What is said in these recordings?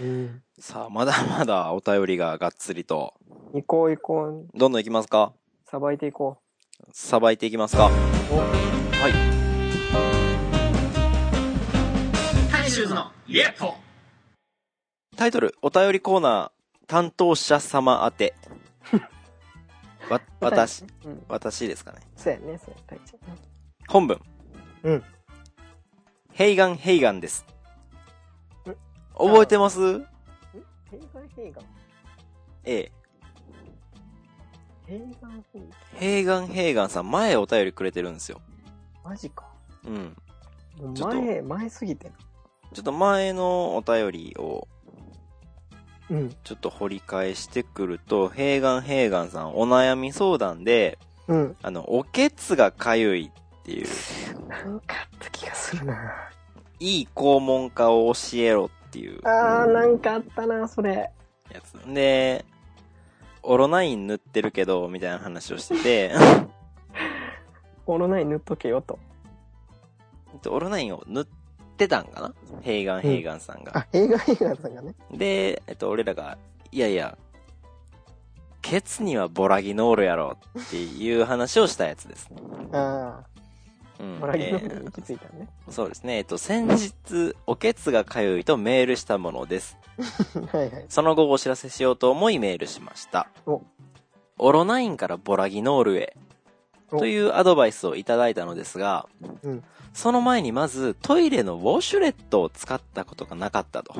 うん。さあ、まだまだお便りががっつりと。行こう行こう。どんどんいきますか？さばいていこさばいていきますかはい。タイシューズのレポタイトル、お便りコーナー、担当者様宛て。わ、私、うん。私ですかね。そうやね、そうや、大ちゃん。本文。うん。ヘイガンヘイガンですん。覚えてます？ヘイガンヘイガン。ええ。ヘイガンヘイガン。ヘイガンヘイガンさん、前お便りくれてるんですよ。マジか。うん。もうちょっと前、前すぎてな。ちょっと前のお便りを、うん。ちょっと掘り返してくると、ヘイガンヘイガンさん、お悩み相談で、うん。あの、おけつがかゆいっていう、なんかあった気がするな。いい肛門家を教えろっていうあー、なんかあったな、それ。やつ。で、オロナイン塗ってるけど、みたいな話をしてて、オロナイン塗っとけよと。オロナインを塗ってたんかな？ヘイガンヘイガンさんが。あ、ヘイガンヘイガンさんがね。で、えっと、俺らが、いやいや、ケツにはボラギノールやろっていう話をしたやつです。あうんラギノえーールに行き着いたね。そうですね。えっと、先日、おけつがかゆいとメールしたものです。はいはい。その後お知らせしようと思いメールしました。おオロナインからボラギノールへ。おというアドバイスをいただいたのですが、うんその前にまずトイレのウォシュレットを使ったことがなかったと。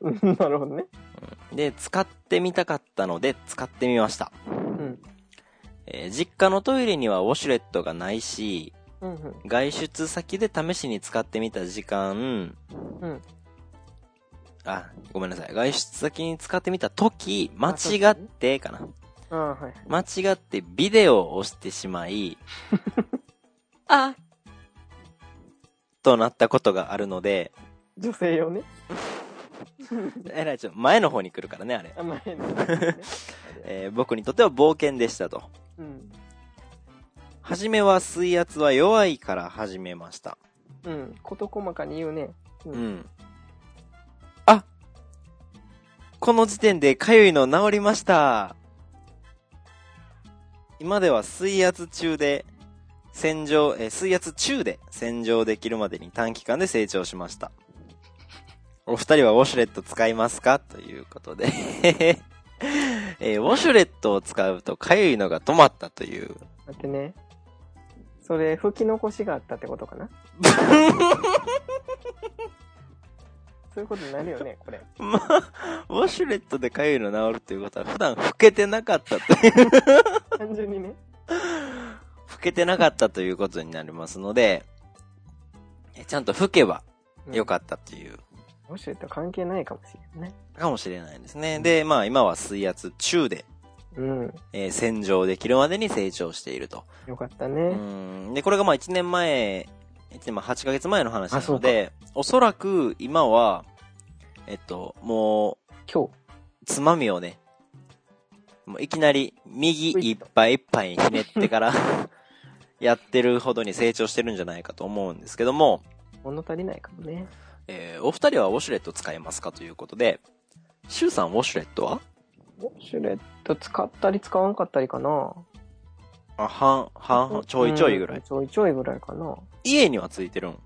う んなるほどね。で、使ってみたかったので使ってみました。うん。えー実家のトイレにはウォシュレットがないし、うんうん。外出先で試しに使ってみた時間、うん。あ、ごめんなさい。外出先に使ってみた時、間違ってかな。あー、はい。間違ってビデオを押してしまい、あとなったことがあるので、女性用ね。えらい、ちょ前の方に来るからね、あれ。あ、前の。えー僕にとっては冒険でしたと。うん。はじめは水圧は弱いから始めました。うん。事細かに言うね。うう。ん。あこの時点で痒いの治りました。今では水圧中で洗浄、えー水圧中で洗浄できるまでに短期間で成長しました。お二人はウォシュレット使いますか？ということで、えーウォシュレットを使うと痒いのが止まったという。待ってね。それ、吹き残しがあったってことかな？そういうことになるよね、これ。まあ、ウォシュレットで痒いの治るっていうことは普段拭けてなかったという、単純にね。拭けてなかったということになりますので、えちゃんと拭けばよかったという、ウォシュレット関係ないかもしれないね。かもしれないですね。で、まあ今は水圧中で、うん。えー洗浄できるまでに成長していると。うよかったね。ん。で、これがまあ1年前、1年前、8ヶ月前の話なので、おそらく今は、えっと、も今日。う、つまみをね、もういきなり右いっぱいいっぱいひねってから やってるほどに成長してるんじゃないかと思うんですけども、物足りないかもね。えーお二人はウォシュレット使いますかということで、シュウさんウォシュレットは？ウォシュレット使ったり使わんかったりかな。あ、半、半々、ちょいちょいぐらい。うんちょいちょいぐらいかな。家にはついてるん？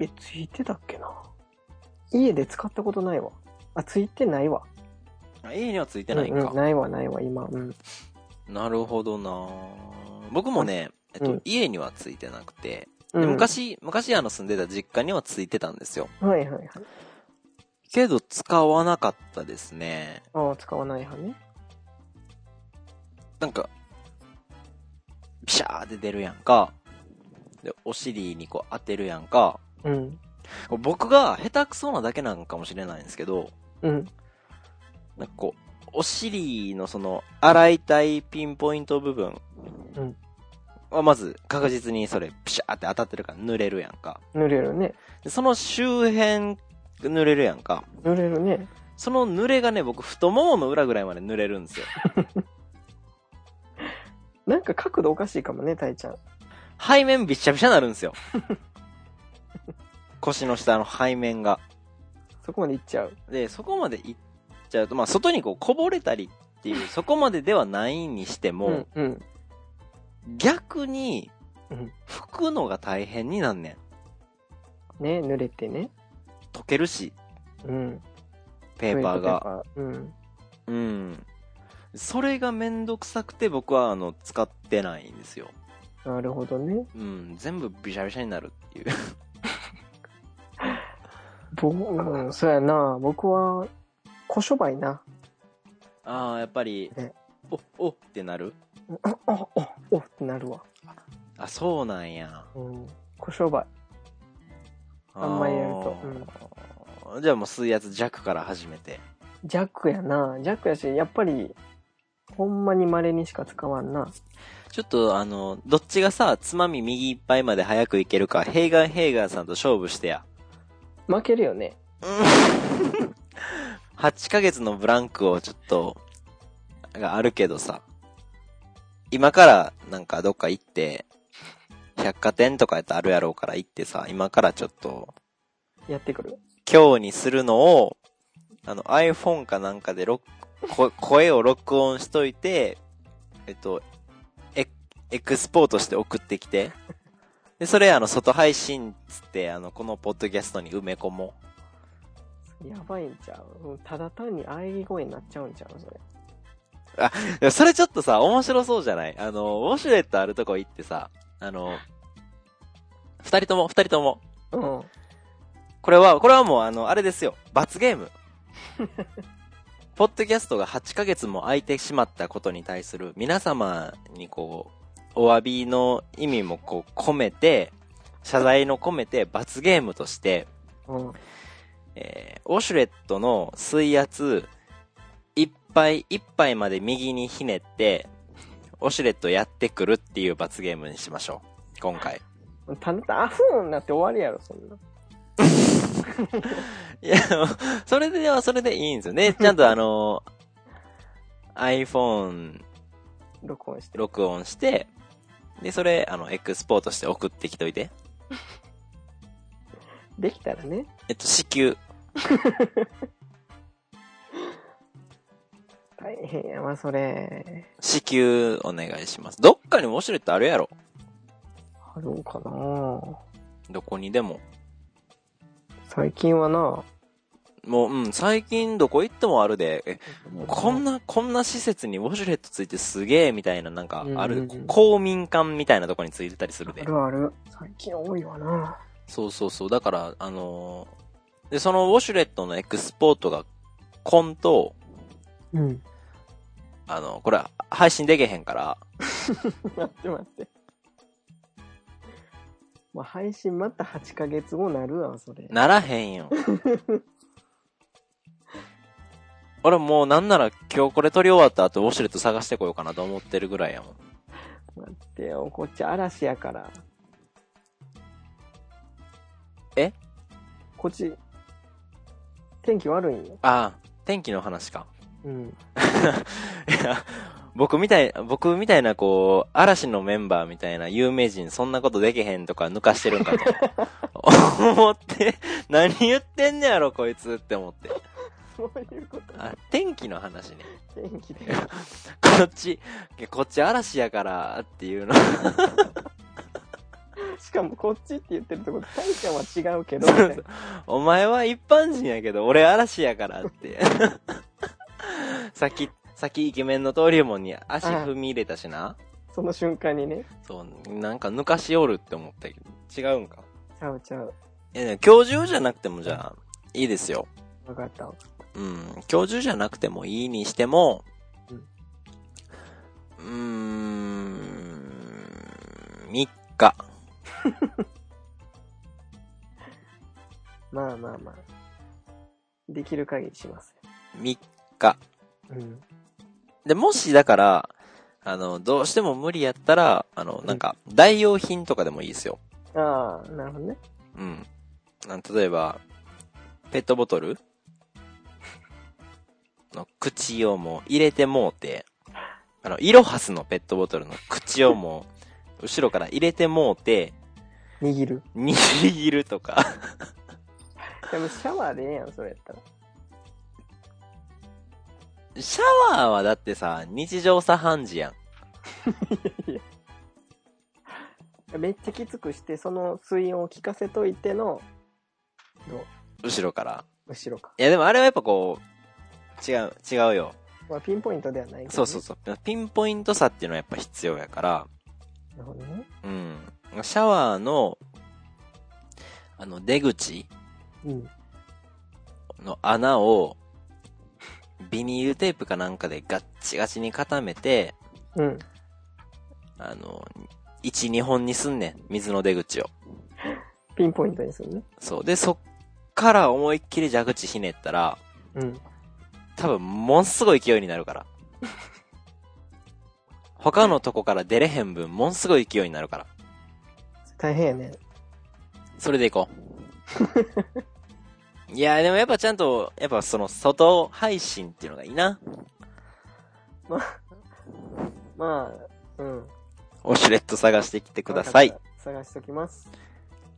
え、ついてたっけな？家で使ったことないわ。あ、ついてないわ。あ家にはついてないんか。うんうんないわ、ないわ、今。うん。なるほどな僕もね、えっと、うん家にはついてなくて、うん、で昔、昔あの住んでた実家にはついてたんですよ。はいはいはい。けど使わなかったですね。ああ、使わない派ね。なんか、ピシャーって出るやんか。で、お尻にこう当てるやんか。うん。僕が下手くそなだけなんかもしれないんですけど、うん。なんかこう、お尻のその、洗いたいピンポイント部分うんはまず確実にそれ、ピシャーって当たってるから濡れるやんか。濡れるね。でその周辺、濡れるやんか。濡れるね。その濡れがね、僕、太ももの裏ぐらいまで濡れるんですよ。なんか角度おかしいかもね、たいちゃん。背面びっしゃびしゃなるんですよ。腰の下の背面が。そこまで行っちゃう。で、そこまで行っちゃうと、まあ、外にこう、こぼれたりっていう、そこまでではないにしても、うん、うん。逆にうん、拭くのが大変になんねん。ね、濡れてね。溶けるし、うん。ペーパーが。うん。うん。それがめんどくさくて僕はあの、使ってないんですよ。なるほどね。うん、全部ビシャビシャになるっていう。僕、うん、そうやな。僕は、小商売な。ああ、やっぱりね、お、おってなる？あ、あ、お、おってなるわ。あ、そうなんや。うん。小商売。あんまりやるとあーじゃあもう水圧弱から始めて。弱やな。弱やし、やっぱり、ほんまに稀にしか使わんな。ちょっとあの、どっちがさ、つまみ右いっぱいまで早くいけるか、ヘイガンヘイガンさんと勝負してや。負けるよね。8ヶ月のブランクをちょっと、があるけどさ。今からなんかどっか行って、百貨店とかやったらあるやろうから行ってさ、今からちょっと、やってくる？今日にするのを、あの iPhone かなんかで録こ 声を録音しといて、えっと、エエクスポートして送ってきて。で、それあの、外配信つって、あの、このポッドキャストに埋め込もやばいんちゃう？うんただ単に喘ぎ声になっちゃうんちゃう？それ。う。いやそれちょっとさ、面白そうじゃない？あの、ウォシュレットあるとこ行ってさ、あの、二人とも、二人とも。うん。これは、これはもうあの、あれですよ。罰ゲーム。ポッドキャストが8ヶ月も空いてしまったことに対する皆様にこう、お詫びの意味もこう込めて、謝罪の込めて罰ゲームとして、うん。えー、ウォシュレットの水圧、一杯、一杯まで右にひねって、ウォシュレットやってくるっていう罰ゲームにしましょう。今回。ただ、アフーンなって終わりやろ、そんな。いや、それではそれでいいんですよね。ちゃんとあの、iPhone 録音して。録音して、で、それ、あの、エクスポートして送ってきといて。できたらね。えっと、支給。大変やわ、それ。支給お願いします。どっかにウォシュレットあるやろ。あるんかな？どこにでも。最近はな、もう、うん、最近どこ行ってもあるで、え、こんな、な、こんな施設にウォシュレットついてすげえみたいな、なんか、あるうんうんうん、公民館みたいなとこについてたりするあで。るある。最近多いわな。そうそうそう。だから、あのーで、そのウォシュレットのエクスポートが、コンと、うん。あの、これ、配信できへんから、待って待って。まあ、配信また8ヶ月後なるわ、それ。ならへんよ。俺もうなんなら今日これ撮り終わった後ウォシュレット探してこようかなと思ってるぐらいやもん。待ってよ、こっち嵐やから。え？こっち、天気悪いんよ。ああ、天気の話か。うん。いや、僕みたい、僕みたいなこう、嵐のメンバーみたいな有名人そんなことできへんとか抜かしてるんかと 思って、何言ってんねやろこいつって思って。そういうこと。あ、天気の話ね。天気で。こっち、こっち嵐やからっていうの。しかもこっちって言ってるところ、大ちゃんは違うけど、お前は一般人やけど、俺嵐やからって。さっき、さっきイケメンの登竜門に足踏み入れたしな。その瞬間にね、そう、なんか抜かしおるって思ったけど、違うんか？ちゃうちゃう。え、ね今日中じゃなくてもじゃあ、いいですよ。わかったわ。うん、今日中じゃなくてもいいにしても、うんうーん、3日。まあまあまあ。できる限りします3日。よ。うん。で、もしだから、あの、どうしても無理やったら、あの、なんか、代用品とかでもいいですよ。ああ、なるほどね。うん。なん例えば、ペットボトル？の口をもう入れてもうて、あの、イロハスのペットボトルの口をもう、後ろから入れてもうて、握る。握るとか、でもシャワーでええやん、それやったら。シャワーはだってさ、日常茶飯事やん。めっちゃきつくして、その水温を効かせといての、どう後ろから。後ろか。いやでもあれはやっぱこう、違う、違うよ。まあ、ピンポイントではないけどね、そうそうそう。ピンポイントさっていうのはやっぱ必要やから、なるほどね。うん。シャワーの、あの、出口うん。の穴を、ビニールテープかなんかでガッチガチに固めて、うん。あの、1、2本にすんねん。水の出口を。ピンポイントにするね。そう。で、そっから思いっきり蛇口ひねったら、うん。多分、ものすごい勢いになるから。他のとこから出れへん分、ものすごい勢いになるから。大変やね。それでいこう。いや、でもやっぱちゃんと、やっぱその外配信っていうのがいいな。まあ、うん。ウォシュレット探してきてください。探しときます。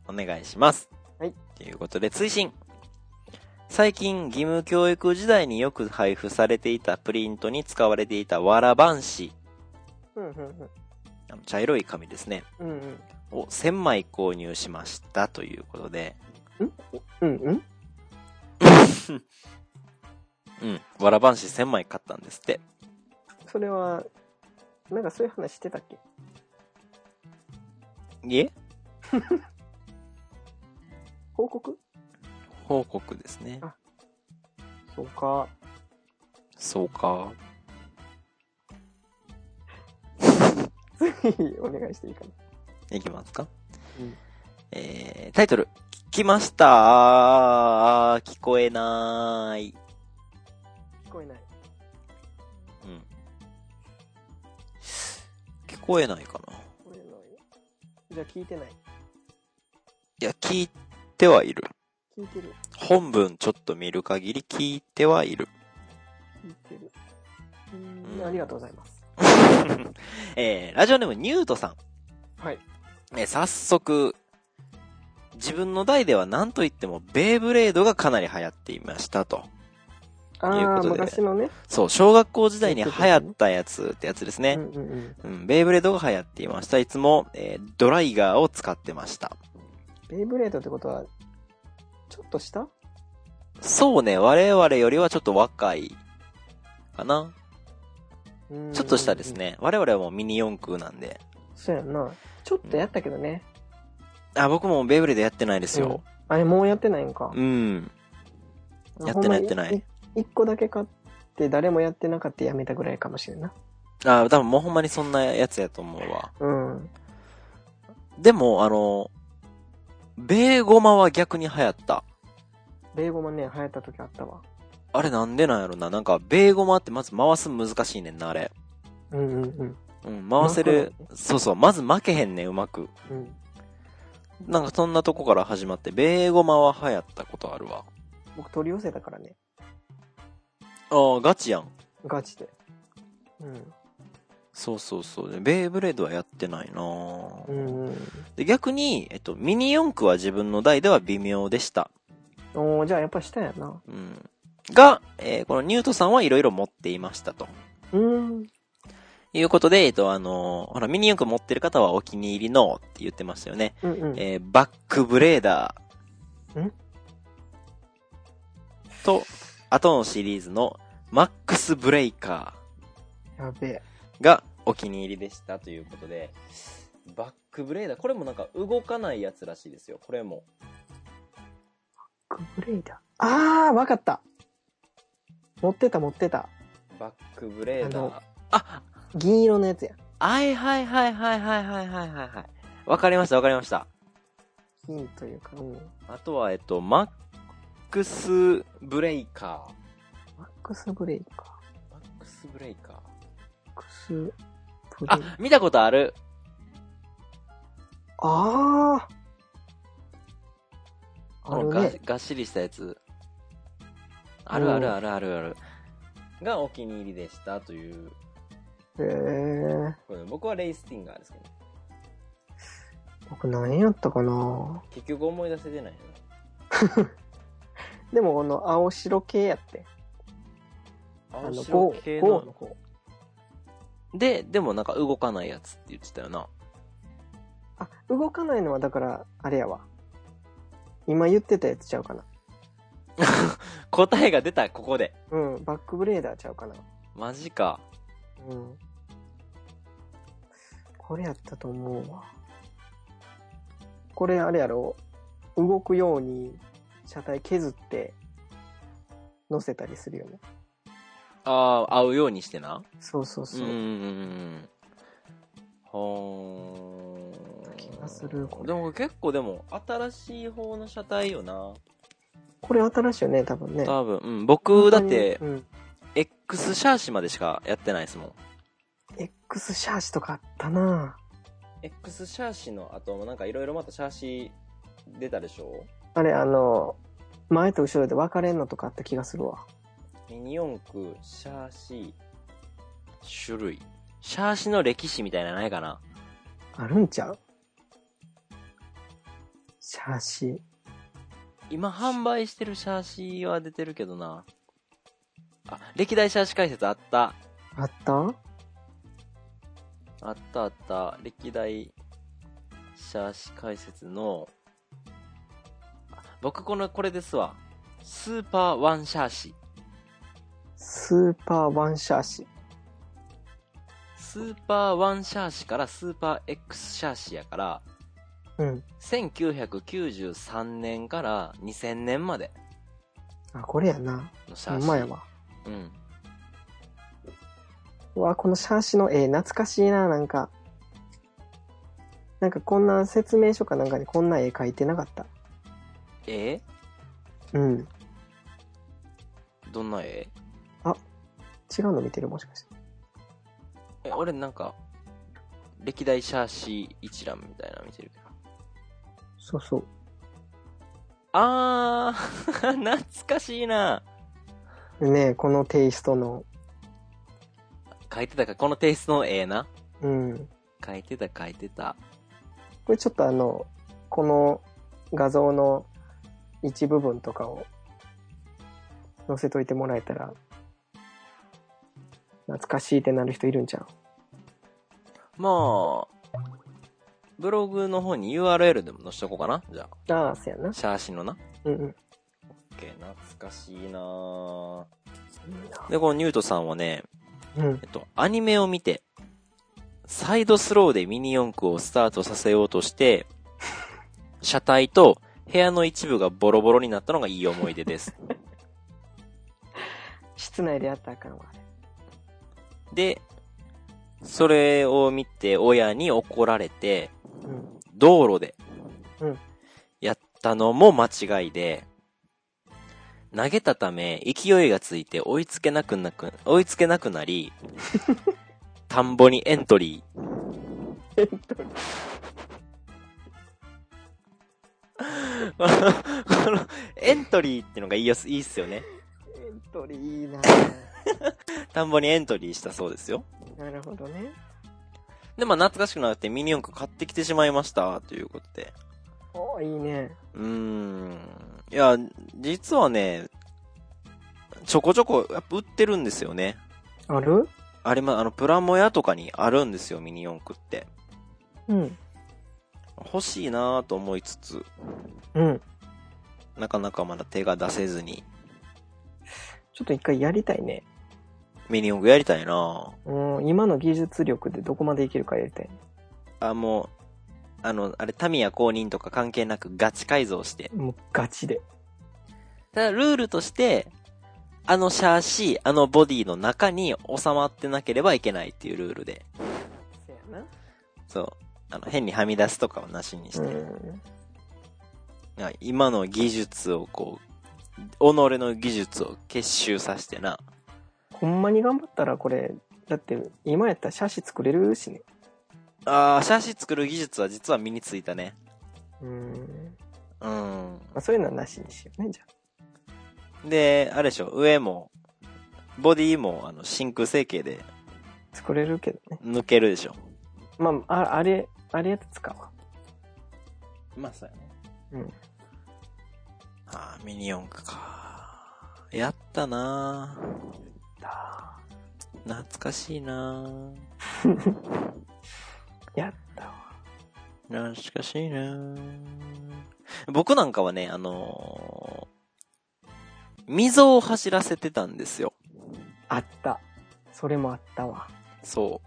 お願いします。はい。ということで、追伸。最近、義務教育時代によく配布されていたプリントに使われていたわらばんし、うん、うん、あの茶色い紙ですね、うん。うん、を1000枚購入しましたということで、うん。うん、うん。うん、わらばんし1000枚買ったんですって。それは、なんかそういう話してたっけ？いえ？報告？報告ですね。あそうか。そうか。次、お願いしていいかな。いきますかうんえー、タイトル。聞きましたあー聞こえなーい。聞こえない。うん。聞こえないかな聞こえない。じゃあ聞いてない。いや、聞いてはいる。聞いてる。本文ちょっと見る限り聞いてはいる。聞いてる。うん、ありがとうございます。えー、ラジオネームニュートさん。はい。えー早速、自分の代では何と言ってもベイブレードがかなり流行っていましたと。ああ、いうことで昔のね。そう、小学校時代に流行ったやつってやつですね。うんうんベイブレードが流行っていました。いつも、えードライガーを使ってました。ベイブレードってことは、ちょっとした？そうね、我々よりはちょっと若いかな。ちょっと下です。ね。我々はもうミニ四駆なんで。そうやんな。ちょっとやったけどね。あ、僕もベイブレードやってないですよ。あれ、もうやってないんか。うん。やってないやってない一個だけ買って誰もやってなかったやめたぐらいかもしれんな。あ、多分もうほんまにそんなやつやと思うわ。うん。でも、あの、ベーゴマは逆に流行った。ベーゴマね、流行った時あったわ。あれなんでなんやろな。なんか、ベーゴマってまず回すの難しいねんな、あれ。うんうんうん。うん、回せる。そうそう、まず負けへんねん、うまく。うん。なんかそんなとこから始まって、ベーゴマは流行ったことあるわ。僕取り寄せたからね。ああ、ガチやん。ガチで。うん。そうそうそう。でベイブレードはやってないなぁうんうん。で逆に、えっと、ミニ四駆は自分の代では微妙でした。おーじゃあやっぱ下やな。うん。が、えーこのニュートさんはいろいろ持っていましたと。うーん。いうことで、えっと、あのーほら、ミニ四駆持ってる方はお気に入りのって言ってましたよね。うんうん。えーバックブレーダー。ん？と、後のシリーズのマックスブレイカやべえ。ーがお気に入りでしたということで、バックブレーダー、これもなんか動かないやつらしいですよ。これも。バックブレーダー？あー、わかった。持ってた持ってた。バックブレーダー。あ、銀色のやつや。はいはいはいはいはいはいはいはいはい。わかりましたわかりました。金というか、うん。あとは、えっと、マックスブレイカー。マックスブレイカー。マックスブレイカー。マックスブレイあ、見たことある。あー。あるがね。がっしりしたやつ。あるあるあるあるある。がお気に入りでしたという。へえ。僕はレイスティンガーですけど、ね、僕何やったかな？結局思い出せてないよ でもこの青白系やって。あの、白系 GO のの方。で、でもなんか動かないやつって言ってたよな。あ、動かないのはだから、あれやわ。今言ってたやつちゃうかな。答えが出た、ここで。うん、バックブレーダーちゃうかな。マジか。うん。これやったと思うわ。これあれやろ？動くように車体削って乗せたりするよね。ああ、合うようにしてな。そうそうそう。うんうんうん。はー気がするこれでも結構でも、新しい方の車体よな。これ新しいよね、多分ね。多分、うん。僕、だってう、ん。X シャーシまでしかやってないですもん。X シャーシとかあったな X シャーシの後もなんかいろいろまたシャーシ出たでしょ？あれ、あの、前と後ろで分かれんのとかあった気がするわ。ミニ四駆、シャーシ、種類。シャーシの歴史みたいなのないかな？あるんちゃう？シャーシ。今販売してるシャーシは出てるけどな。あ、歴代シャーシ解説あった。あった？あったあった。歴代シャーシ解説の、あ僕この、これですわ。スーパーワンシャーシ。スーパーワンシャーシ。スーパーワンシャーシからスーパー X シャーシやから、うん。1993年から2000年まであ、これやな。ほのシャーシ。んまやわ。うん。うわ、このシャーシの絵、懐かしいな、なんか。なんかこんな説明書かなんかにこんな絵描いてなかった。え？うん。どんな絵？違うの見てるもしかして。え、俺なんか、歴代シャーシ一覧みたいなの見てるけど。そうそう。あー、懐かしいな。でね、このテイストの、書いてたか、このテイストの絵な。うん。書いてた書いてた。これちょっとあの、この画像の一部分とかを載せといてもらえたら、懐かしいってなる人いるんちゃう？まあ、ブログの方に URL でも載せとこうかな。じゃああ、そやなあ、。シャーシのな。うんうん。オッケー、懐かしいなぁいいなで、このニュートさんはね、うんえ。っと、アニメを見て、サイドスローでミニ四駆をスタートさせようとして、車体と部屋の一部がボロボロになったのがいい思い出です。室内でやったらあかんわ。で、それを見て親に怒られて、うん。道路でうん、やったのも間違いで、投げたため勢いがついて追いつけなくなく、追いつけなくなり、田んぼにエントリー。エントリー。このエントリーってのがいいやす、いいっすよね。エントリーいいな 田んぼにエントリーしたそうですよ。なるほどね。で、まあ懐かしくなってミニ四駆買ってきてしまいました、ということで。おーいいね。うーん。いや、実はね、ちょこちょこやっぱ売ってるんですよね。ある？あれま、あの、プラモ屋とかにあるんですよ、ミニ四駆って。うん。欲しいなぁと思いつつ、うん。なかなかまだ手が出せずに、ちょっと一回やりたいね。ミニ四駆やりたいなぁうん、今の技術力でどこまでいけるかやりたい。あ、もう、あの、あれ、タミヤ公認とか関係なくガチ改造して。もうガチで。ただ、ルールとして、あのシャーシ、あのボディの中に収まってなければいけないっていうルールで。せやな。そう。あの、変にはみ出すとかはなしにして。今の技術をこう、己の技術を結集させてな。ほんまに頑張ったらこれ、だって今やったらシャシ作れるしね。あー、シャーシ作る技術は実は身についたね。うん。うん。まあ、そういうのはなしにしようね、じゃで、あれでしょ、上も、ボディも、あの、真空成形であ。作れるけどね。抜けるでしょ。まあ、ああれ、あれやつ使うわ。まあ、そうやね。うん。あー、ミニ四駆か。やったなだ懐かしいな やったわ。懐かしいな僕なんかはね、あのー溝を走らせてたんですよ。あった。それもあったわ。そ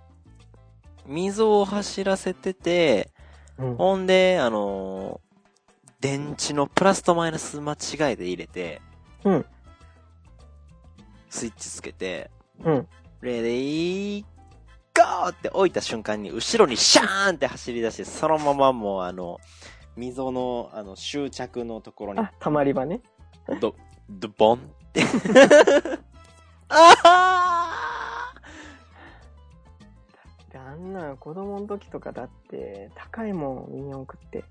う。溝を走らせてて、うん。ほんで、あのー電池のプラスとマイナス間違えて入れて、うん。スイッチつけて、うん。レディー、ゴーって置いた瞬間に、後ろにシャーンって走り出して、そのままもうあの、溝の、あの、執着のところにあ、たまり場ね。ド、ドボンって。あであんなん子供の時とかだって、高いもん、ミニ四駆って。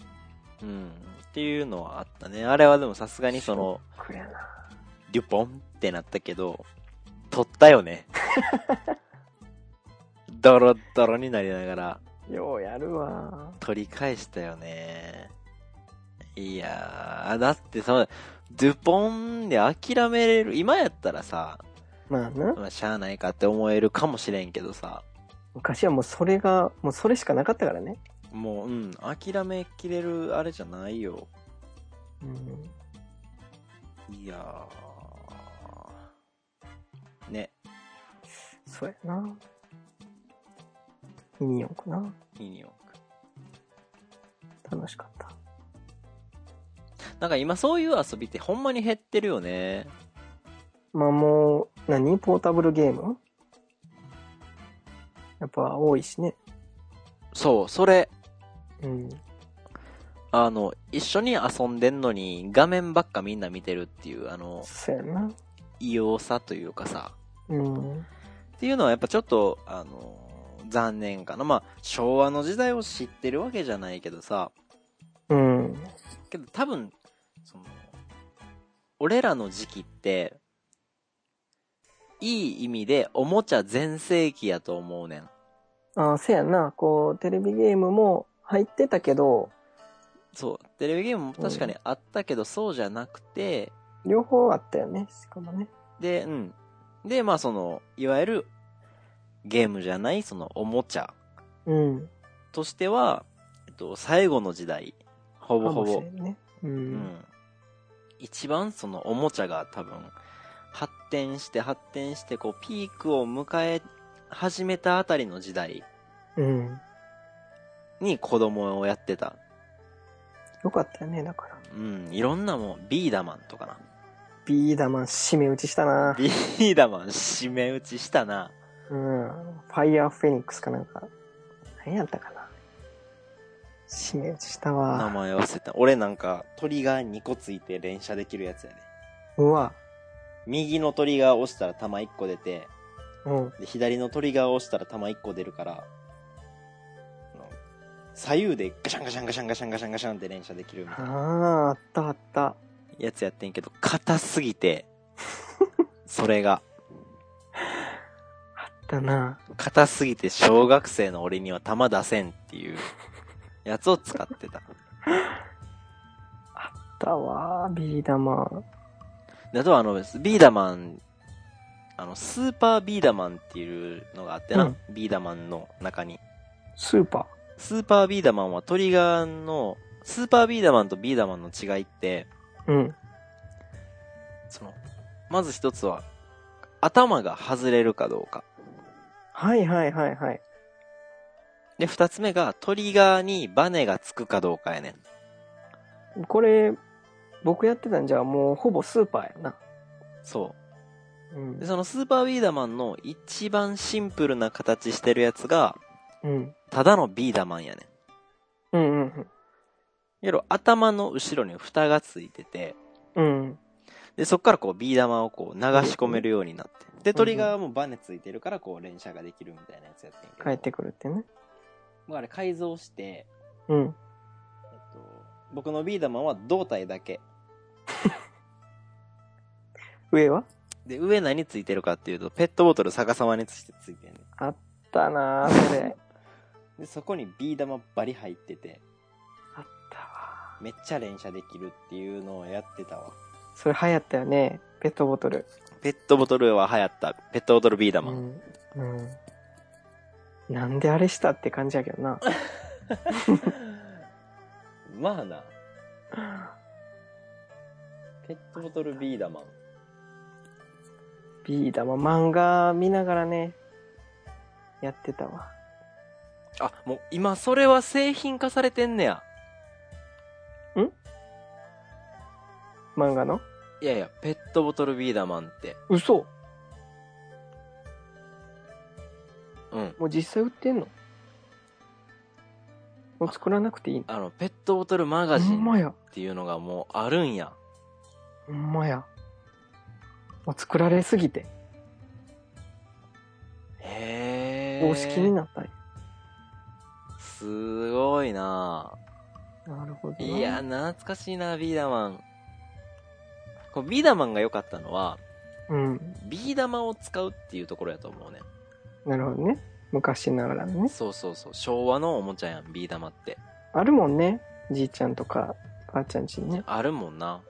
ーうん。っていうのはあったね。あれはでもさすがにその、くやな。デュポンってなったけど、取ったよね。ドロッドロになりながら、ようやるわ。取り返したよね。いやー、だってその、ドゥポンで諦めれる、今やったらさ、まあな。まあ、しゃあないかって思えるかもしれんけどさ、昔はもうそれが、もうそれしかなかったからね。もう、うん、諦めきれるあれじゃないよ。うん。いやー。ね、そうやな。ミニ四駆な。ミニ四駆。楽しかった。なんか今そういう遊びってほんまに減ってるよね。まあもう、何？ポータブルゲーム？やっぱ多いしね。そう、それ、うん。あの、一緒に遊んでんのに画面ばっかみんな見てるっていう、あの、そうやな。異様さというかさ、うん。っていうのはやっぱちょっと、あの、残念かな。まあ、昭和の時代を知ってるわけじゃないけどさ、うん。けど多分、その、俺らの時期って、いい意味でおもちゃ全盛期やと思うねん。ああ、せやな。こう、テレビゲームも入ってたけど、そう、テレビゲームも確かにあったけど、そうじゃなくて、両方あったよね。しかもね。で、うん。で、まあその、いわゆる、ゲームじゃない、その、おもちゃうん。としては、えっと、最後の時代、ほぼほぼかもしれ、んね。う。うんん。一番そのおもちゃが多分、発展して発展して、こう、ピークを迎え始めたあたりの時代うん。に子供をやってた。よかったよね、だから。うん、いろんなもん、ビーダマンとかな。ビーダマン締め打ちしたな。ビーダマン締め打ちしたな。うん。ファイヤーフェニックスかなんか。何やったかな。締め打ちした名わ。前忘れた。俺なんか、トリガー2個ついて連射できるやつやで。うわ。右のトリガー押したら弾1個出て、うん。で左のトリガー押したら弾1個出るから、左右でガシャンガシャンガシャンガシャンガシャンガシャンって連射できるみたいなああ、あったあった。やつやってんけど、硬すぎて、それが、あったな。硬すぎて小学生の俺には弾出せんっていうやつを使ってた。あったわ、ビーダマン。であとはあの、ビーダマン、あの、スーパービーダマンっていうのがあってな、うんビーダマンの中に。スーパスーパービーダマンはトリガーの、スーパービーダマンとビーダマンの違いって、ー。うん。その、まず一つは、頭が外れるかどうか。はいはいはいはい。で、二つ目が、トリガーにバネがつくかどうかやねん。これ、僕やってたんじゃもうほぼスーパーやな。そうう。んで、。そのスーパービーダマンの一番シンプルな形してるやつが、うん。ただのビーダマンやねん。うんうんやろ、頭の後ろに蓋がついてて、うん。うん。で、そっからこうビー玉をこう流し込めるようになって。で、トリガーもバネついてるからこう連射ができるみたいなやつやってんけど。帰ってくるってね。もうあれ改造して、うん。えっと、僕のビー玉は胴体だけ。上は？で、上何ついてるかっていうと、ペットボトル逆さまについてついてんねあったなぁ、それ。ん で、そこにビー玉バリ入ってて、あったわ。めっちゃ連射できるっていうのをやってたわ。それ流行ったよね。ペットボトル。ペットボトルは流行った。ペットボトルビー玉。うん。うん。なんであれしたって感じやけどな。まあな。ペットボトルビー玉。ビー玉、漫画見ながらね、やってたわ。あ、もう今それは製品化されてんねや。漫画の？いやいや、ペットボトルビー玉って。嘘うん。もう実際売ってんの？もう作らなくていいの？あの、ペットボトルマガジンほんまや。っていうのがもうあるんや。ほんまや。もう作られすぎて、へえ。公式になったんや。すごいななるほどな。いや、懐かしいな、ビーダマン。こうビーダマンが良かったのは、うん。ビー玉を使うっていうところやと思うね。なるほどね。昔ながらのね。そうそうそう。昭和のおもちゃやん、ビー玉って。あるもんね。じいちゃんとか、ばあちゃんちにね。あるもんな。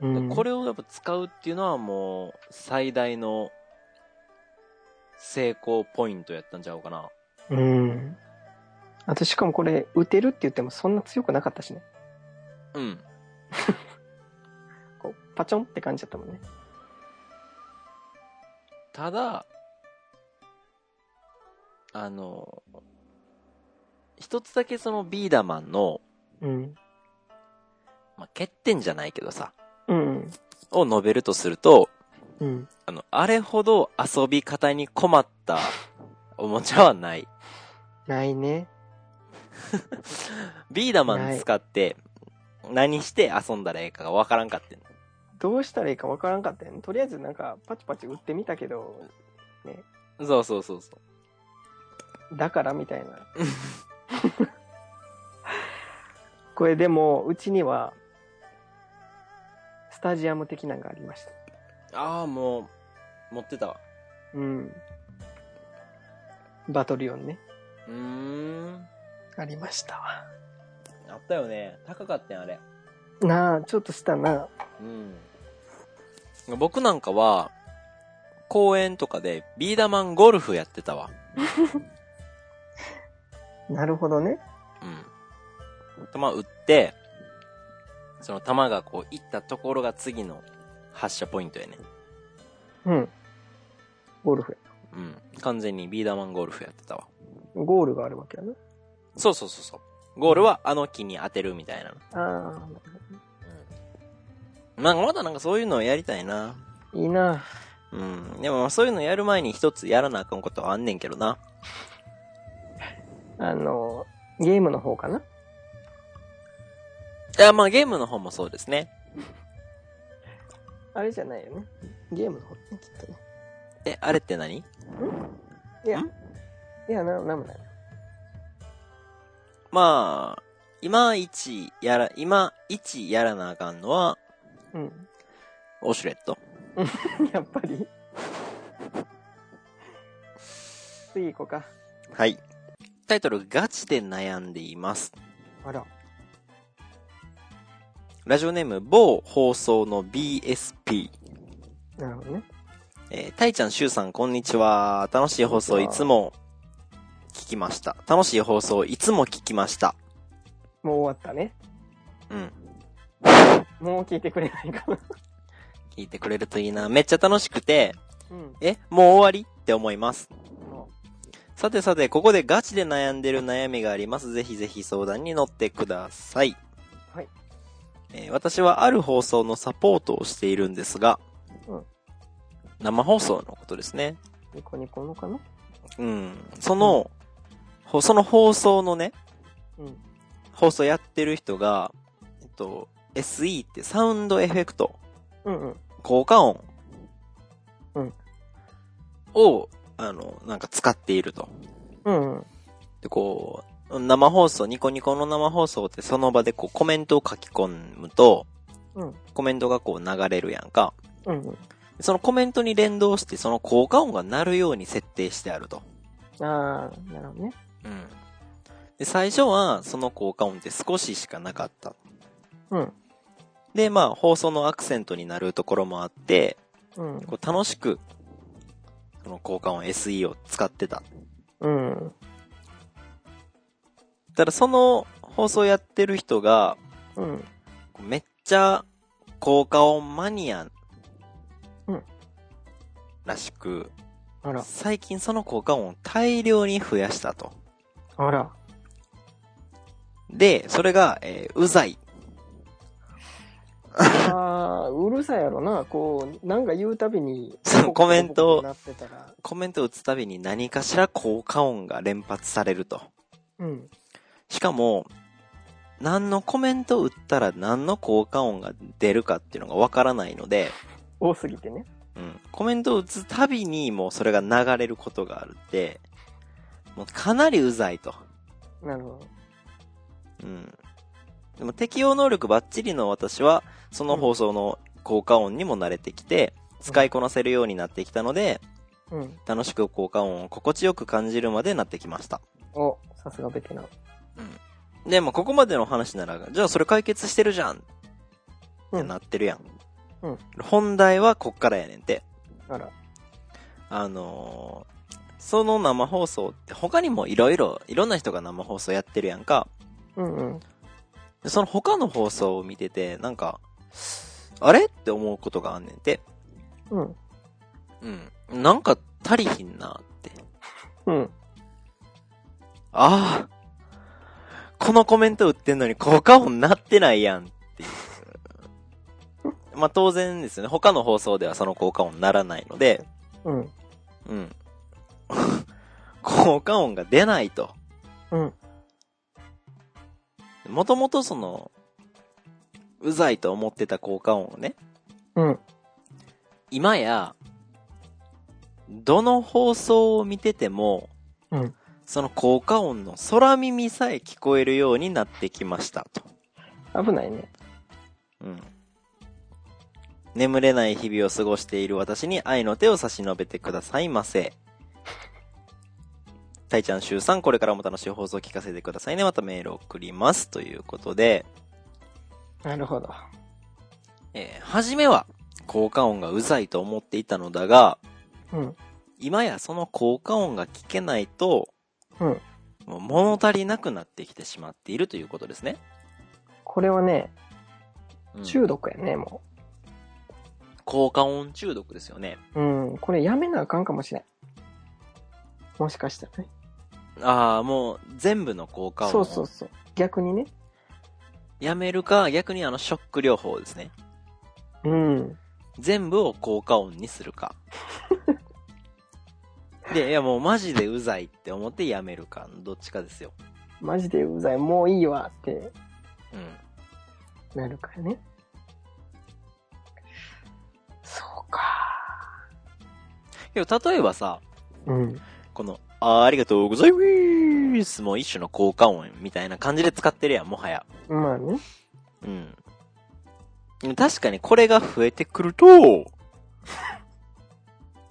うん。これをやっぱ使うっていうのはもう、最大の成功ポイントやったんちゃうかな。うん。あとしかもこれ、打てるって言ってもそんな強くなかったしね。うん。パチョンって感じだったもんね。ただ、あの、一つだけそのビーダマンの、うん。まあ、欠点じゃないけどさ、うん。を述べるとすると、うん。あの、あれほど遊び方に困った おもちゃはない。ないね。ビーダマン使って、何して遊んだらええかがわからんかってん。どうしたらいいかわからんかったよね。とりあえずなんか、パチパチ打ってみたけど、そうそうそうそう。だからみたいな。これでも、うちには、スタジアム的なのがありました。ああ、もう、持ってたわ。うん。バトリオンね。うーん。ありましたわ。あったよね。高かったんあれ。なあ、ちょっとしたな。うん。僕なんかは、公園とかでビーダマンゴルフやってたわ。なるほどね。うん。球打って、その球がこう行ったところが次の発射ポイントやね。うん。ゴルフうん。完全にビーダマンゴルフやってたわ。や。ゴールがあるわけやな。そうそうそうそう。ゴールはあの木に当てるみたいなの。あうん。なんかまだなんかそういうのをやりたいな。あ、いいな。うん。でもまあそういうのやる前に一つやらなあかんことはあんねんけどな。あの、ゲームの方かな？いや、まあゲームの方もそうですね。あれじゃないよね。ゲームの方ね、きっとね。え、あれって何？いやん、いや、な、なんもない。まあ、今一やら、今一やらなあかんのは、うん。オシュレット。やっぱり。次行こうか。はい。タイトル、ガチで悩んでいます。あら。ラジオネーム、某放送の BSP。なるほどね。えー、たいちゃん、しゅうさん、こんにちは。楽しい放送、いつも聞きました。楽しい放送、いつも聞きました。もう終わったね。うん。もう聞いてくれないかな。聞いてくれるといいな。めっちゃ楽しくて、うん。え、もう終わりって思います。もさてさて、ここでガチで悩んでる悩みがあります。ぜひぜひ相談に乗ってください。はい。えー私はある放送のサポートをしているんですが、うん生放送のことですね。うニコニコのかな？うん。その、ほその放送のね、うん。放送やってる人が、えっと、SE ってサウンドエフェクト、うんうん。効果音、うんを、あの、なんか使っていると。うんうん。で、こう、生放送、ニコニコの生放送ってその場でこうコメントを書き込むと、うん。コメントがこう流れるやんか。うんうん。そのコメントに連動してその効果音が鳴るように設定してあると。ああ、なるほどね。うん。で、最初はその効果音って少ししかなかった。うん。で、まあ、放送のアクセントになるところもあって、うん。こう楽しく、その効果音 SE を使ってた。うん。ただその放送やってる人が、うん。めっちゃ効果音マニアうんらしく、あら、最近その効果音を大量に増やしたと。あら。で、それが、えーうざい。ああ、うるさいやろな。こう、なんか言うたびにそう、コメントをなってたら。コメント打つたびに何かしら効果音が連発されると。うん。しかも、何のコメント打ったら何の効果音が出るかっていうのがわからないので、多すぎてね。うん、コメントを打つたびにもうそれが流れることがあるって、もうかなりうざいと。なるほど。うん。でも適応能力バッチリの私は、その放送の効果音にも慣れてきて、使いこなせるようになってきたので、うん。楽しく効果音を心地よく感じるまでなってきました。お、さすがベテラン。で、まあ、ここまでの話なら、じゃあそれ解決してるじゃんってなってるやん。うん本題はこっからやねんて。あら。あのーその生放送って他にもいろいろ、いろんな人が生放送やってるやんか。うんうん。でその他の放送を見てて、なんか、あれ？って思うことがあんねんて。うん。うん。なんか足りひんなって。うん。ああ、このコメント打ってんのに効果音なってないやんっていう。まあ当然ですよね。他の放送ではその効果音ならないので、うん。うん。効果音が出ないと。うん。もともとその、うざいと思ってた効果音をね、うん。今や、どの放送を見てても、うん。その効果音の空耳さえ聞こえるようになってきましたと。危ないね。うん。眠れない日々を過ごしている私に愛の手を差し伸べてくださいませ。たいちゃん、しゅうさん、これからも楽しい放送を聞かせてくださいね。またメールを送ります。ということで、なるほど。えー、初めは効果音がうざいと思っていたのだが、うん。今やその効果音が聞けないと、うん。もう物足りなくなってきてしまっているということですね。これはね、うん中毒やね、も効果音中毒ですよね。う。うん。これやめなあかんかもしれん。もしかしたらね。ああ、もう全部の効果音そうをそうそう。逆にね。やめるか、逆にあのショック療法ですね。うん。全部を効果音にするか。で、いやもうマジでうざいって思ってやめるか、どっちかですよ。マジでうざい。もういいわってうん。なるからね。そうか。けど例えばさ、うん。この、あーありがとうございますもう一種の効果音みたいな感じで使ってるやん、もはや。まあね。うん。確かにこれが増えてくると、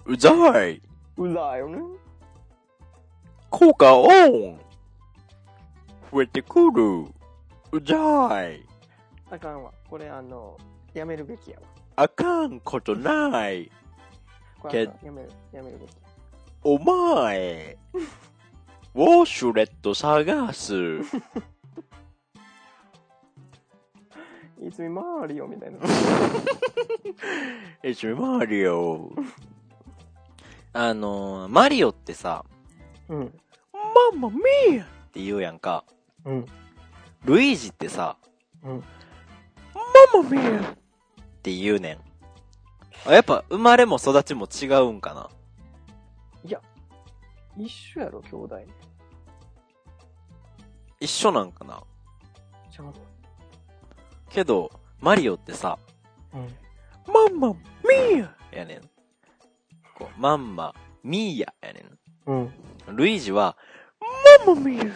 うざいうざいよね。効果音増えてくるうざいあかんわ。これあの、やめるべきやわ。あかんことないこれあかんやめる、やめるべき。お前 ウォシュレット探す いつみマーリオみたいな。えちょマリオあのー、マリオってさ、うん。ママミーって言うやんか。うん。ルイージってさ、うん。ママミーって言うねん。あやっぱ生まれも育ちも違うんかないや、一緒やろ、兄弟。一緒なんかなちゃうのけど、マリオってさ、うん。ママミーやねん。こう、マンマ、ミーヤやねうん。ん。ルイージは、ママミー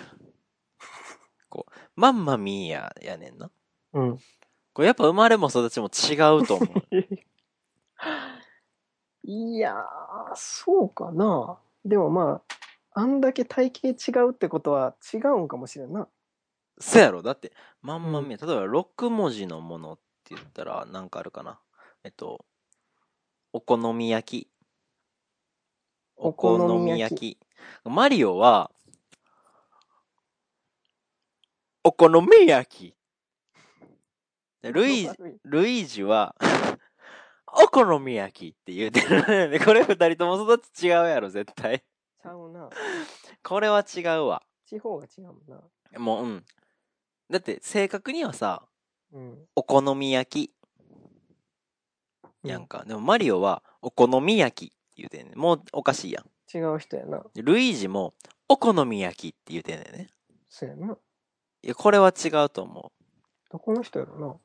こう、マンマミーヤやねんな。うん。これやっぱ生まれも育ちも違うと思う。いやー、そうかな。でもまあ、あんだけ体型違うってことは違うんかもしれんな。そやろだって、まんまみや、例えば6文字のものって言ったら、なんかあるかな。えっと、お好み焼き。おお好好みみ焼き。マリオは、お好み焼き。でルイージ、ルイージは、お好み焼きって言うてる。でこれ二人とも育ち違うやろ、絶対。ちゃうな。これは違うわ。地方が違うもんな。もう、うん。だって、正確にはさ、うん。お好み焼き。やんか。でも、マリオは、お好み焼きって言うてんねんもうおかしいやん。違う人やな。でルイージも、お好み焼きって言うてんねんね。そうやな。いや、これは違うと思どこの人やろな。う。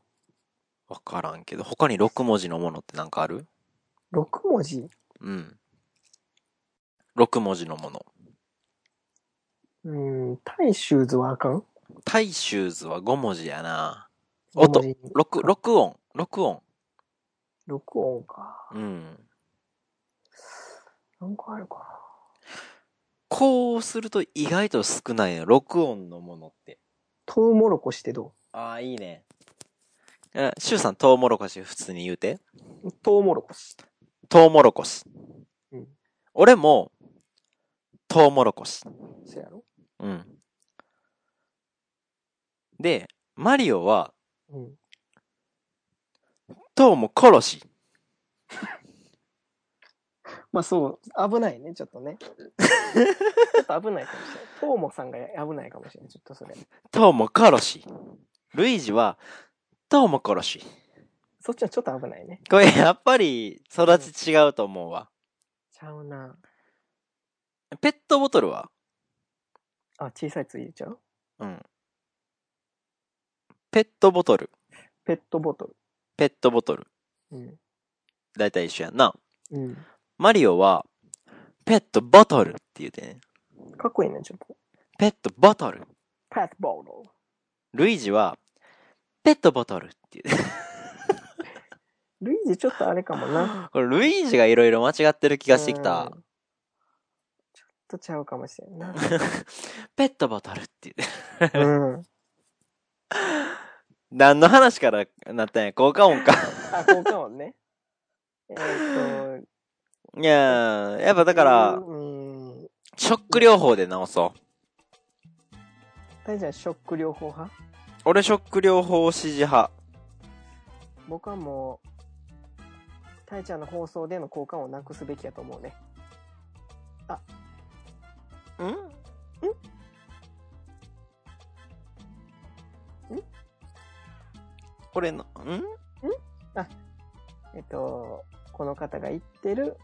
わからんけど、他に6文字のものってなんかある？6文字？うん。6文字のもの。うん、タイシューズはあかん？タイシューズは5文字やな。5音文字6、録音。録音。録音か。うん。なんかあるかこうすると意外と少ないの。録音のものって。トウモロコシってどああ、いいね。え、シュウさん、トウモロコシ普通に言うて。うトウモロコシ。トウモロコシ。うん。俺も、トウモロコシ。そうやろ？うん。で、マリオは、うん。トウモコロシ。まあそう、危ないね、ちょっとね。ちょっと危ないかもしれない。トウモさんが危ないかもしれない。ちょっとそれ。トウモコロシ。ルイージは、トウモコロシ。そっちはちょっと危ないね。これやっぱり育ち違うと思うわ。ちゃうな。ペットボトルは？あ、小さいつ入れちゃう？うん。ペットボトル。ペットボトル。ペットボトル。うん。だいたい一緒やんな。うん。マリオは、ペットボトルって言うてね。かっこいいね、ちょっと。ペットボトル。ペットボトル。ルイージは、ペットボトルって言うて。ルイージちょっとあれかもな。これルイージがいろいろ間違ってる気がしてきたうん。ちょっとちゃうかもしれんな。ペットボトルって言うて。うん。何の話からなったんや？効果音か。あ、効果音ね。えーっと。いやー、やっぱだから、うん。ショック療法で治そう。大ちゃん、ショック療法派？俺ショック療法支持派。僕はもう、タイちゃんの放送での効果音をなくすべきやと思うね。ん？これの、ん？えっと、この方が言ってる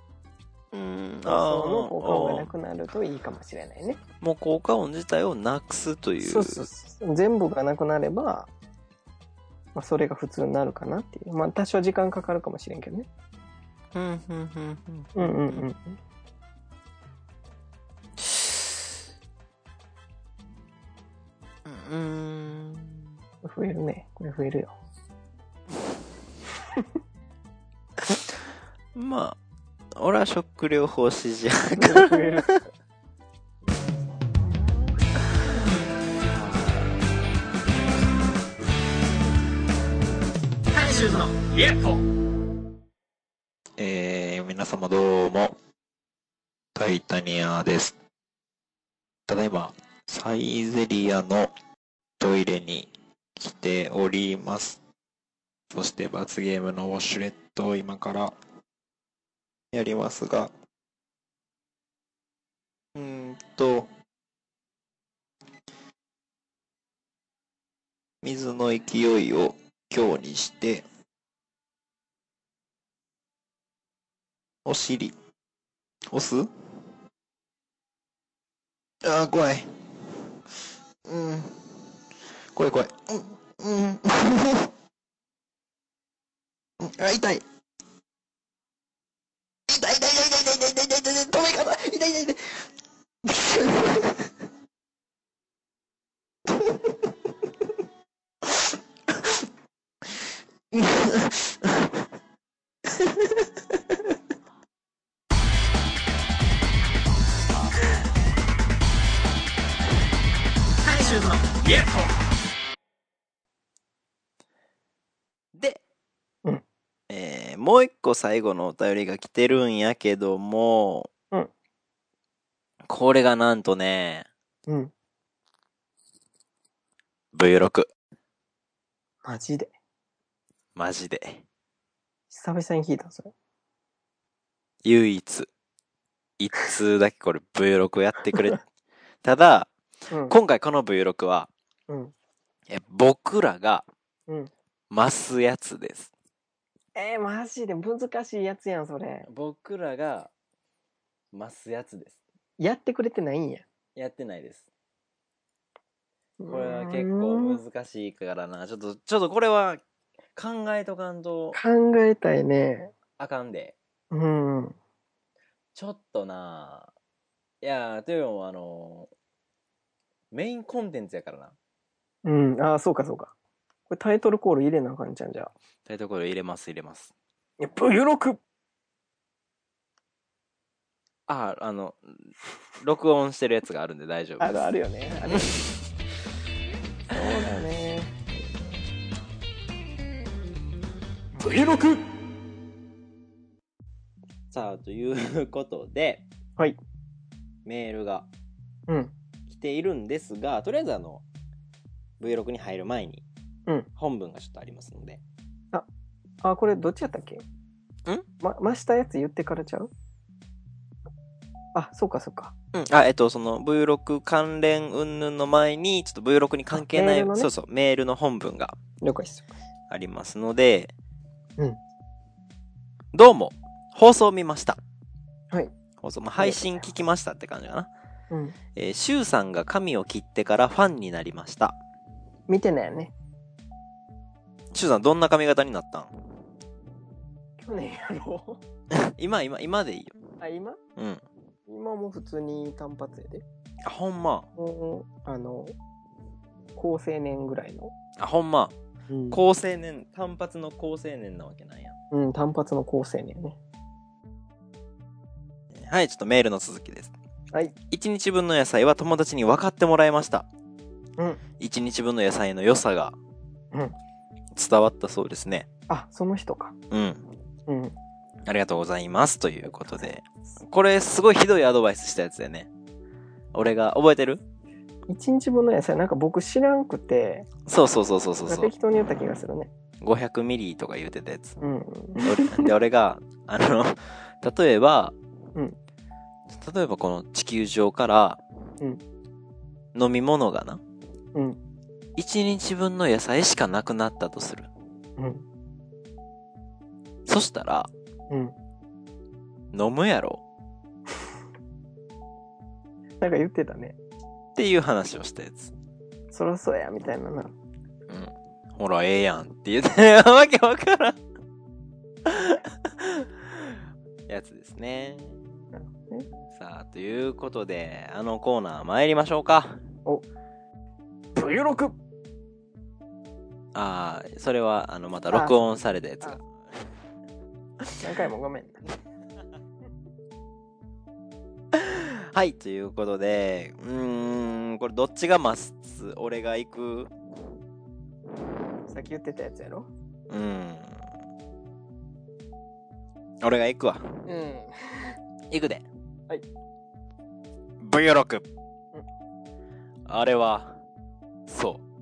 うん、放送の効果音があなくなるといいかもしれないね。ーもう効果音自体をなくすという。そうそうそう。全部がなくなれば、まあ、それが普通になるかなっていう。まあ、多少時間かかるかもしれんけどね。うん、うん、うん、うんうんうん。うん。うん。増えるね。これ増えるよ。まあ、俺はショック療法支持派か。増える。大衆のイエットえー、皆様どうも、タイタニアです。ただいま、サイゼリアのトイレに来ております。そして罰ゲームのウォシュレットを今からやりますが、うーんと、水の勢いを強にして、お尻。押す？あー、怖い。うん。怖い怖い。うん。うん。うんあ、痛い。痛い痛い痛い痛い痛い痛い痛い痛い痛い止め方痛い痛い痛い。大衆のイエットで、うんえーもう一個最後のお便りが来てるんやけども、うんこれがなんとね、うん。V6。マジで？マジで。久々に聞いた、それ。唯一、一通だけこれ V6 やってくれ。ただ、うん。今回この V6 は、うん。え僕らがうん。増すやつです。えー、マジで？難しいやつやん、それ。僕らが増すやつです。やってくれてないんや。やってないです。ここれは結構難しいからな。ちょっと、ちょっとこれは考えとかんと考えたいね。あかんで。うん。ちょっとな。いや、というのもあの、メインコンテンツやからな。うん。ああ、そうかそうか。これタイトルコール入れなあかんじゃん、じゃあ。タイトルコール入れます、入れます。いや、V6! あ、あの、録音してるやつがあるんで大丈夫です。あるあるよね。あるそうだね。V6! さあ、ということで、はい。メールがうん。来ているんですが、とりあえずあの、V6 に入る前に、うん本文がちょっとありますので、あ、これどっちやったっけ？ん？ま、増したやつ言ってからちゃう？あ、そうかそうか。うん、あ、えっと、その V6 関連云々の前に、ちょっと V6 に関係ない、あメールのねそうそう、メールの本文が了解です。ありますので、うん。どうも、放送を見ました。はい。放送、まあ、配信聞きましたって感じかな。うん。えー、シュウさんが髪を切ってからファンになりました。見てないよね。シュウさん、どんな髪型になったん？去年やろ？今、今、今でいいよ。あ、今？うん。今も普通に単発やで。あ、ほんま？もう、あの、高青年ぐらいの。あ、ほんま？うん高青年、単発の高青年なわけなんや。うん、単発の高青年ね。はい、ちょっとメールの続きです。はい。1日分の野菜は友達に分かってもらいました。うん。1日分の野菜の良さがうん。伝わったそうですね。あ、その人か。うん。うん。ありがとうございます。ということで。これすごいひどいアドバイスしたやつだよね。俺が覚えてる？一日分の野菜、なんか僕知らんくて、そうそうそうそうそうそう。適当に言った気がするね。500ミリとか言うてたやつ。うん。俺で、俺が、あの、例えば、うん例えばこの地球上から、うん飲み物がな、うん。1日分の野菜しかなくなったとする。うん。そしたら、うん。飲むやろ なんか言ってたね。っていう話をしたやつ。そらそうや、みたいなな。うん。ほら、ええやんって言って、わけわからん。やつですね。なるほどね。さあ、ということで、あのコーナー参りましょうか。V6! ああ、それは、あの、また録音されたやつが。何回もごめん。はい、ということで、うーん、これどっちがマス俺が行く？さっき言ってたやつやろ？うーん。俺が行くわ。うん。行くで。はい。V6。あれは、そう。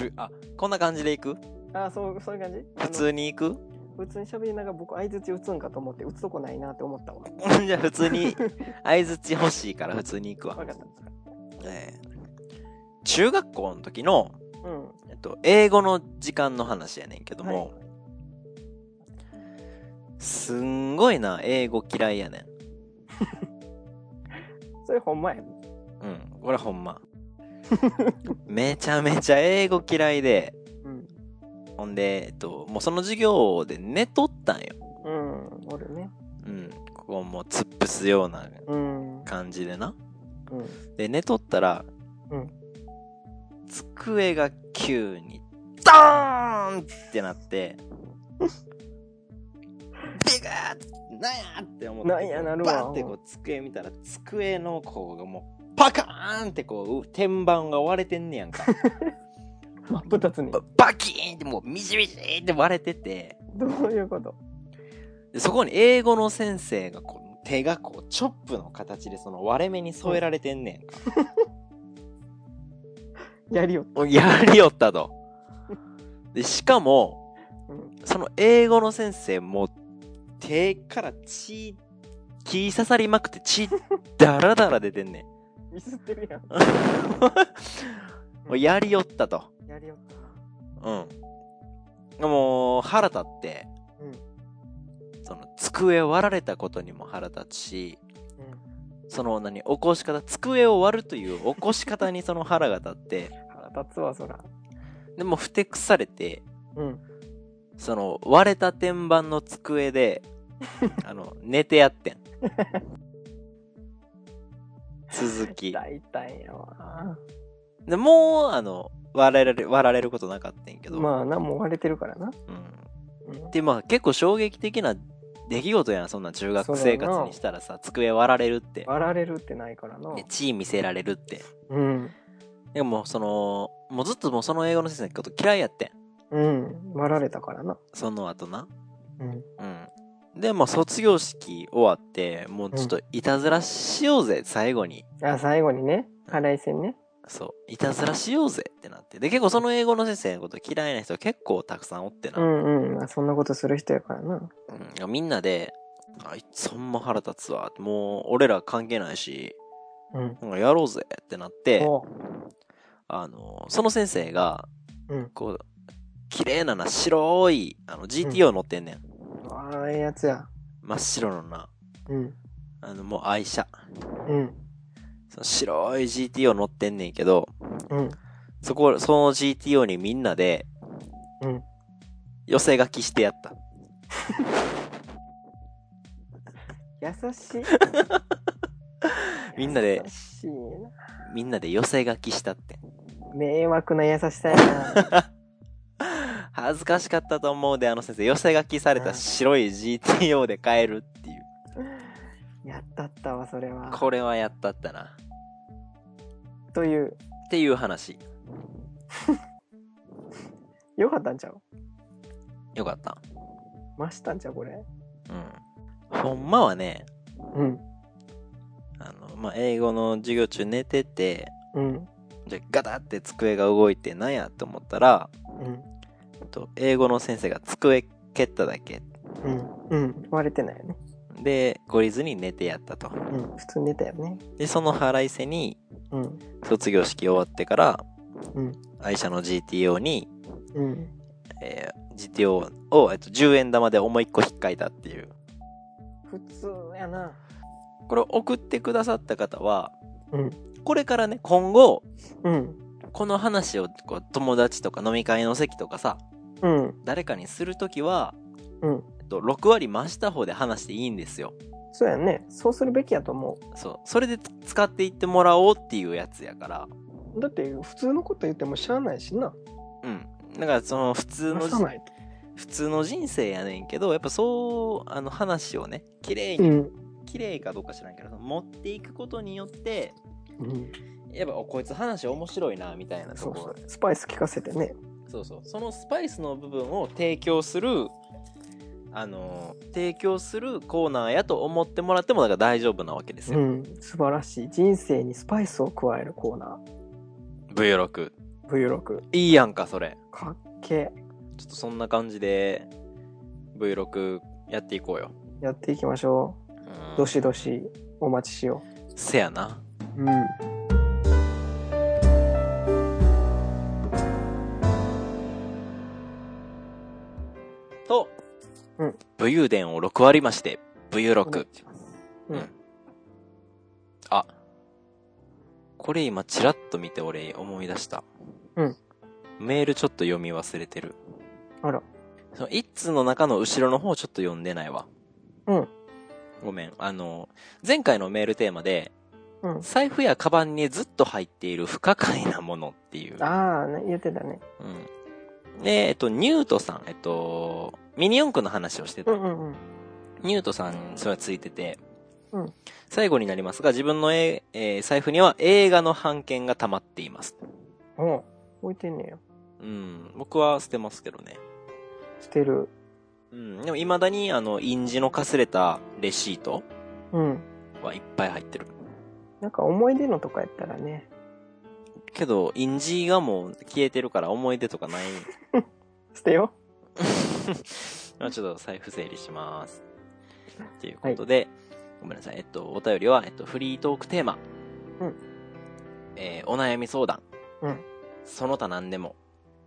中、あ、こんな感じで行く？あ、そう、そういう感じ？普通に行く？普通に喋りながら僕相づち打つんかと思って打つとこないなって思ったわ。じゃあ普通に、相づち欲しいから普通に行くわ。わかった。えー中学校の時の、うん。えっと、英語の時間の話やねんけども、はいすんごいな、英語嫌いやねん。それほんまや。うん、これほんま。めちゃめちゃ英語嫌いで、うん。ほんで、えっと、もうその授業で寝とったんよ。うん。おるね。うん、ここもう突っ伏すようなうん。感じでな。うん。で、寝とったら、うん机が急に、ドーンってなって、ビガーなんやって思って、なんやなるわバーってこう机見たら、机のこうがもう、パカーンってこう、天板が割れてんねやんか。真っ二つに。ババキーンってもうミジミジって割れてて、どういうこと？でそこに英語の先生がこう手がこうチョップの形でその割れ目に添えられてんねんか。やりよっやりよったと。で、しかも、た。うん。その英語の先生も手から血、気刺さりまくって血ダラダラ出てんねん。ミスってるやん。もうやりよったと。やりよったな。うん。もう腹立って、うん。その机を割られたことにも腹立つし、その何、起こし方、机を割るという起こし方にその腹が立って、腹立つわ、そら。でもふてくされて、うん。その割れた天板の机で、あの、寝てやってん。続き。大体やわ。で、もう、あの、割られる、割られることなかったんやけど。まあな、もう割れてるからな。うん。うん。で、まあ結構衝撃的な出来事やん、そんな中学生活にしたらさ、机割られるって。割られるってないからな。で血見せられるって。うん。でも、その、もうずっともうその英語の先生のこと嫌いやってん。うん。割られたからな。その後な。うん。うん。で、まあ卒業式終わって、もうちょっといたずらしようぜ、最後に。あ、最後にね、腹い線ね。そう。いたずらしようぜってなって。で、結構その英語の先生のこと嫌いな人結構たくさんおってな。ううん。んうん。まあそんなことする人やからな。みんなで、あいつほんま腹立つわ。もう俺ら関係ないし、うん。なんかやろうぜってなって、おあの、その先生が、うん。こう、綺麗なな、白い、あの、GTO 乗ってんねん。ああ、ええやつや。真っ白のな、うん。あの、もう愛車。うん。その白い GTO 乗ってんねんけど、うん。そこ、その GTO にみんなで、うん。寄せ書きしてやった。優しい。みんなで優しいな。みんなで寄せ書きしたって。迷惑な優しさやな。恥ずかしかったと思うで、あの先生。寄せ書きされた白い GTO で帰るっていう。やったったわ、それは。これはやったったな。という。っていう話。よかったんちゃう？よかった。増したんちゃうこれ？うん。ほんまはね、うん。あの、まあ、英語の授業中寝てて、うん。じゃガタって机が動いてなんやと思ったら、うん。と英語の先生が机蹴っただけ。うん。うん。割れてないよね。で、懲りずに寝てやったと。うん。普通に寝たよね。で、その腹いせに、うん。卒業式終わってから、うん。愛車の GTO に、うん。えー GTO を、えっと、10円玉で思いっこ引っかいたっていう。普通やな。これを送ってくださった方は、うん。これからね、今後、うん。この話をこう友達とか飲み会の席とかさ、うん。誰かにするときは、うん。えっと、6割増した方で話していいんですよ。そうやね。そうするべきやと思そう。それで使っていってもらおうっていうやつやから。う。だって、普通のこと言ってもしゃあないしな。うん。だからその普通の。普通の人生やねんけど、やっぱそう、あの話をね、綺麗に、うん。綺麗かどうか知らんけど、持っていくことによって、うん。やっぱ、おこいつ話面白いな、みたいなとこそうそう。スパイス効かせてね。そうそう。そのスパイスの部分を提供する、あの、提供するコーナーやと思ってもらっても、だから大丈夫なわけですよ。うん。素晴らしい。人生にスパイスを加えるコーナ V6。ー。V6。いいやんか、それ。かっけちょっとそんな感じで、V6 やっていこうよ。え。やっていきましょうんう。どしどしお待ちしよせやな。う。うん。うん武勇伝を6割増して、武勇お願6い。します。うん。あ、これ今チラッと見て俺思い出した。うん。メールちょっと読み忘れてる。あら。その一通の中の後ろの方ちょっと読んでないわ。うん。ごめん。あの、前回のメールテーマで、うん。財布やカバンにずっと入っている不可解なものっていう。ああ、ね、言ってたね。うん。で、えっと、ニュートさん、えっと、ミニ四駆の話をしてた。うんうんうん。ニュートさん、それはついてて、うん最後になりますが、自分のえ、えー財布には映画の版権が溜まっています。おう置いてんねや。うん。僕は捨てますけどね。捨てる。うん。でも未だに、あの、印字のかすれたレシートうん。はいっぱい入ってる。なんか思い出のとかやったらね。けど、印字がもう消えてるから思い出とかない。捨てよ まあちょっと財布整理します。ということで、ごめんなさい。えっと、お便りは、えっと、フリートークテーマ。うん。えーお悩み相談。うん。その他何でも。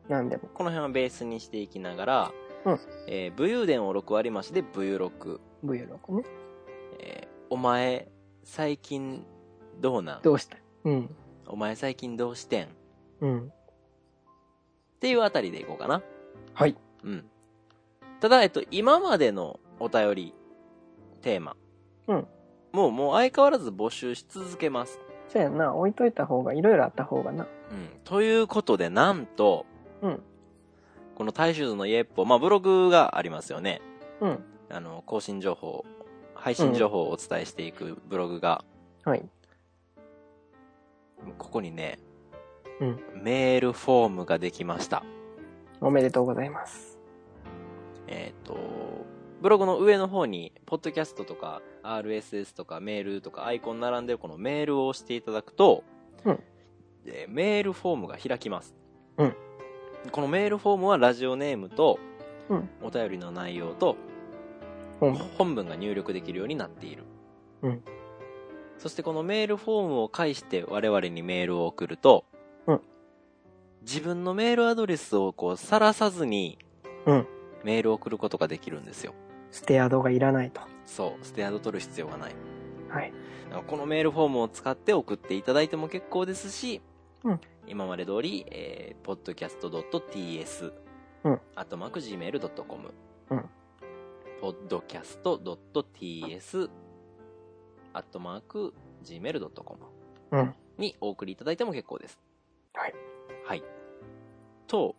う。なんでも。この辺はベースにしていきながら、うんえー武勇伝を6割増しで武勇6。V6 ね。えーお前、最近、どうなん？どうした？うん。お前最近どうしてん？っうん。ていうあたりでいこうかな。はい。うん。ただ、えっと、今までのお便り、テーマ。うん。もう、もう相変わらず募集し続けます。そうやんな。置いといた方が、いろいろあった方がな。うん。ということで、なんと、うん。この大衆図のイエッポ、まあ、ブログがありますよね。うん。あの、更新情報、配信情報をお伝えしていくブログが、はい。ここにね、うん。メールフォームができました。おめでとうございます。えっ、と、ブログの上の方に、ポッドキャストとか、RSS とか、メールとか、アイコン並んでるこのメールを押していただくと、うんでメールフォームが開きます。うんこのメールフォームはラジオネームと、うんお便りの内容と、本本文が入力できるようになっている。うんそしてこのメールフォームを介して我々にメールを送ると、うん自分のメールアドレスをこう、さらさずに、うんメールを送ることができるんですよ。ステアドがいらないと。そう、ステアド取る必要がない。はい。だからこのメールフォームを使って送っていただいても結構ですし、うん今まで通り、えー、podcast.ts、うんあとマーク gmail.com、うん、podcast.ts、アットマーク gmail.com うん。にお送りいただいても結構です。はい。はい。と、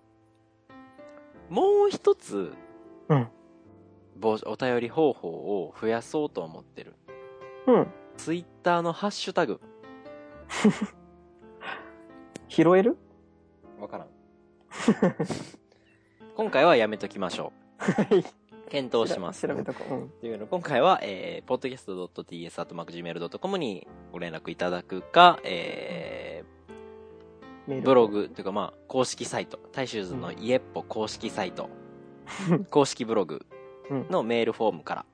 もう一つ、うん。ぼお便り方法を増やそうと思ってる。うん。ツイッターのハッシュタグ。拾える？わからん。今回はやめときましょはい。う。検討します。調べとこう。うん。というの今回は、えー、podcast.ts.gmail.com にご連絡いただくか、えー、ブロ。グ、というかまあ、公式サイト、大衆図のイエッポ公式サイト、公式ブログのメールフォームから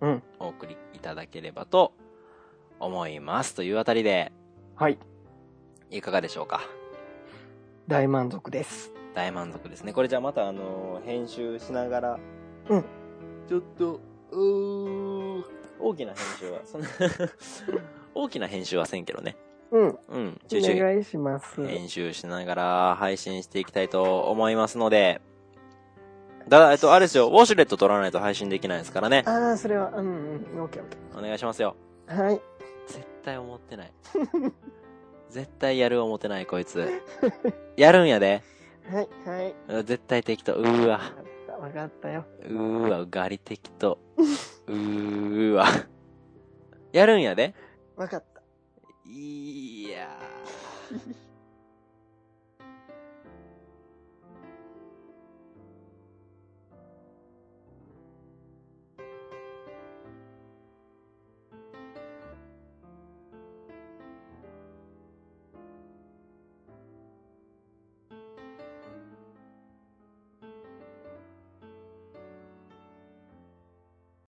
うん。お送りいただければと思います。というあたりで、はい。いかがでしょうか？大満足です。大満足ですね。これじゃあまたあのー編集しながら、うん。ちょっと、うー、大きな編集は、そんな、大きな編集はせんけどね。うん。うん。お願いします。編集しながら配信していきたいと思いますので、ただ、えっと、あれですよ、ウォシュレット取らないと配信できないですからね。ああ、それは、うんうん。オッケーオッケお願いしますよ。ー。はい。絶対思ってない。絶対やる思ってない、こいつ。やるんやで。はい。はい。絶対適当。うーわ。わかった。わかったよ。うーわ、ガリ適当。うーわ。やるんやで。わかった。いやー。